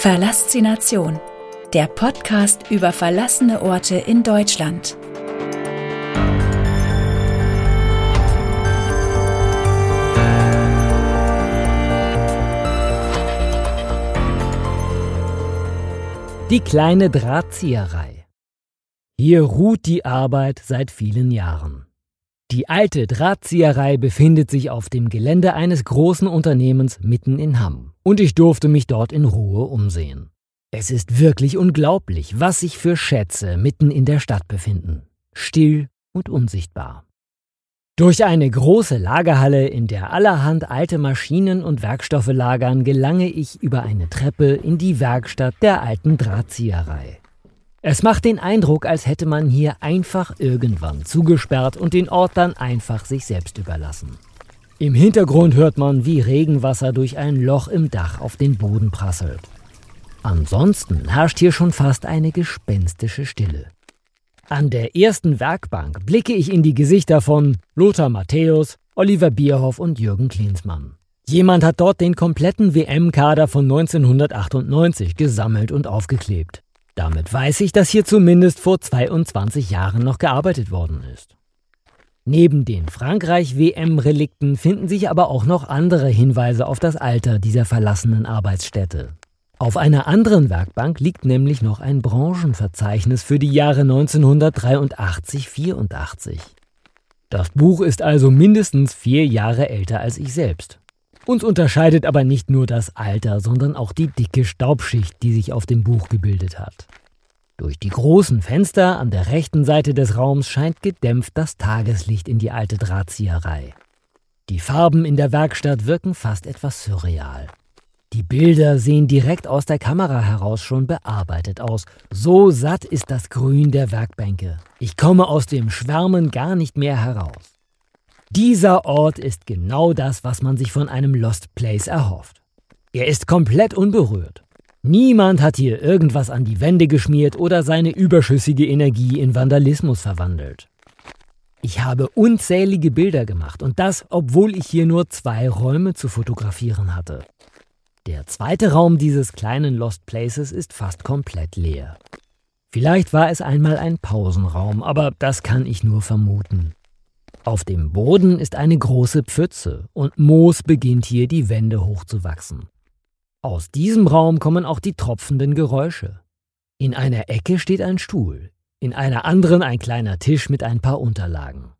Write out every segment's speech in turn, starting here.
Verlassination, der Podcast über verlassene Orte in Deutschland. Die kleine Drahtzieherei. Hier ruht die Arbeit seit vielen Jahren. Die alte Drahtzieherei befindet sich auf dem Gelände eines großen Unternehmens mitten in Hamm und ich durfte mich dort in Ruhe umsehen. Es ist wirklich unglaublich, was sich für Schätze mitten in der Stadt befinden. Still und unsichtbar. Durch eine große Lagerhalle, in der allerhand alte Maschinen und Werkstoffe lagern, gelange ich über eine Treppe in die Werkstatt der alten Drahtzieherei. Es macht den Eindruck, als hätte man hier einfach irgendwann zugesperrt und den Ort dann einfach sich selbst überlassen. Im Hintergrund hört man, wie Regenwasser durch ein Loch im Dach auf den Boden prasselt. Ansonsten herrscht hier schon fast eine gespenstische Stille. An der ersten Werkbank blicke ich in die Gesichter von Lothar Matthäus, Oliver Bierhoff und Jürgen Klinsmann. Jemand hat dort den kompletten WM-Kader von 1998 gesammelt und aufgeklebt. Damit weiß ich, dass hier zumindest vor 22 Jahren noch gearbeitet worden ist. Neben den Frankreich-WM-Relikten finden sich aber auch noch andere Hinweise auf das Alter dieser verlassenen Arbeitsstätte. Auf einer anderen Werkbank liegt nämlich noch ein Branchenverzeichnis für die Jahre 1983-84. Das Buch ist also mindestens vier Jahre älter als ich selbst. Uns unterscheidet aber nicht nur das Alter, sondern auch die dicke Staubschicht, die sich auf dem Buch gebildet hat. Durch die großen Fenster an der rechten Seite des Raums scheint gedämpft das Tageslicht in die alte Drahtzieherei. Die Farben in der Werkstatt wirken fast etwas surreal. Die Bilder sehen direkt aus der Kamera heraus schon bearbeitet aus. So satt ist das Grün der Werkbänke. Ich komme aus dem Schwärmen gar nicht mehr heraus. Dieser Ort ist genau das, was man sich von einem Lost Place erhofft. Er ist komplett unberührt. Niemand hat hier irgendwas an die Wände geschmiert oder seine überschüssige Energie in Vandalismus verwandelt. Ich habe unzählige Bilder gemacht und das, obwohl ich hier nur zwei Räume zu fotografieren hatte. Der zweite Raum dieses kleinen Lost Places ist fast komplett leer. Vielleicht war es einmal ein Pausenraum, aber das kann ich nur vermuten. Auf dem Boden ist eine große Pfütze und Moos beginnt hier die Wände hochzuwachsen. Aus diesem Raum kommen auch die tropfenden Geräusche. In einer Ecke steht ein Stuhl, in einer anderen ein kleiner Tisch mit ein paar Unterlagen.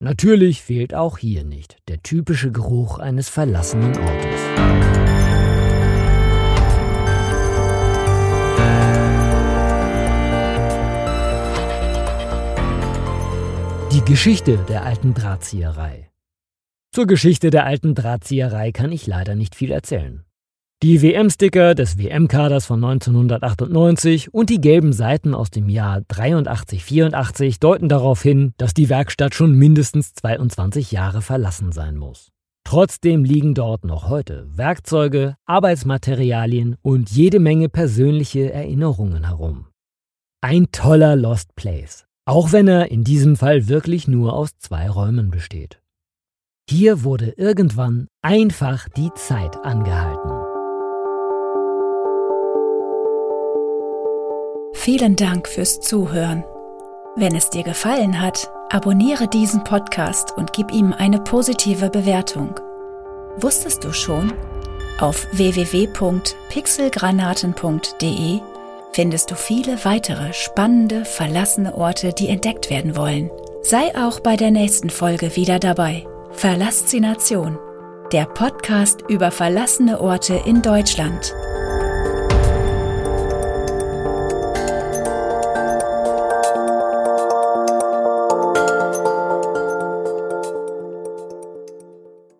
Natürlich fehlt auch hier nicht der typische Geruch eines verlassenen Ortes. Geschichte der alten Drahtzieherei. Zur Geschichte der alten Drahtzieherei kann ich leider nicht viel erzählen. Die WM-Sticker des WM-Kaders von 1998 und die gelben Seiten aus dem Jahr 83-84 deuten darauf hin, dass die Werkstatt schon mindestens 22 Jahre verlassen sein muss. Trotzdem liegen dort noch heute Werkzeuge, Arbeitsmaterialien und jede Menge persönliche Erinnerungen herum. Ein toller Lost Place, auch wenn er in diesem Fall wirklich nur aus zwei Räumen besteht. Hier wurde irgendwann einfach die Zeit angehalten. Vielen Dank fürs Zuhören. Wenn es dir gefallen hat, abonniere diesen Podcast und gib ihm eine positive Bewertung. Wusstest du schon? Auf www.pixelgranaten.de findest du viele weitere spannende, verlassene Orte, die entdeckt werden wollen. Sei auch bei der nächsten Folge wieder dabei. Verlassination, der Podcast über verlassene Orte in Deutschland.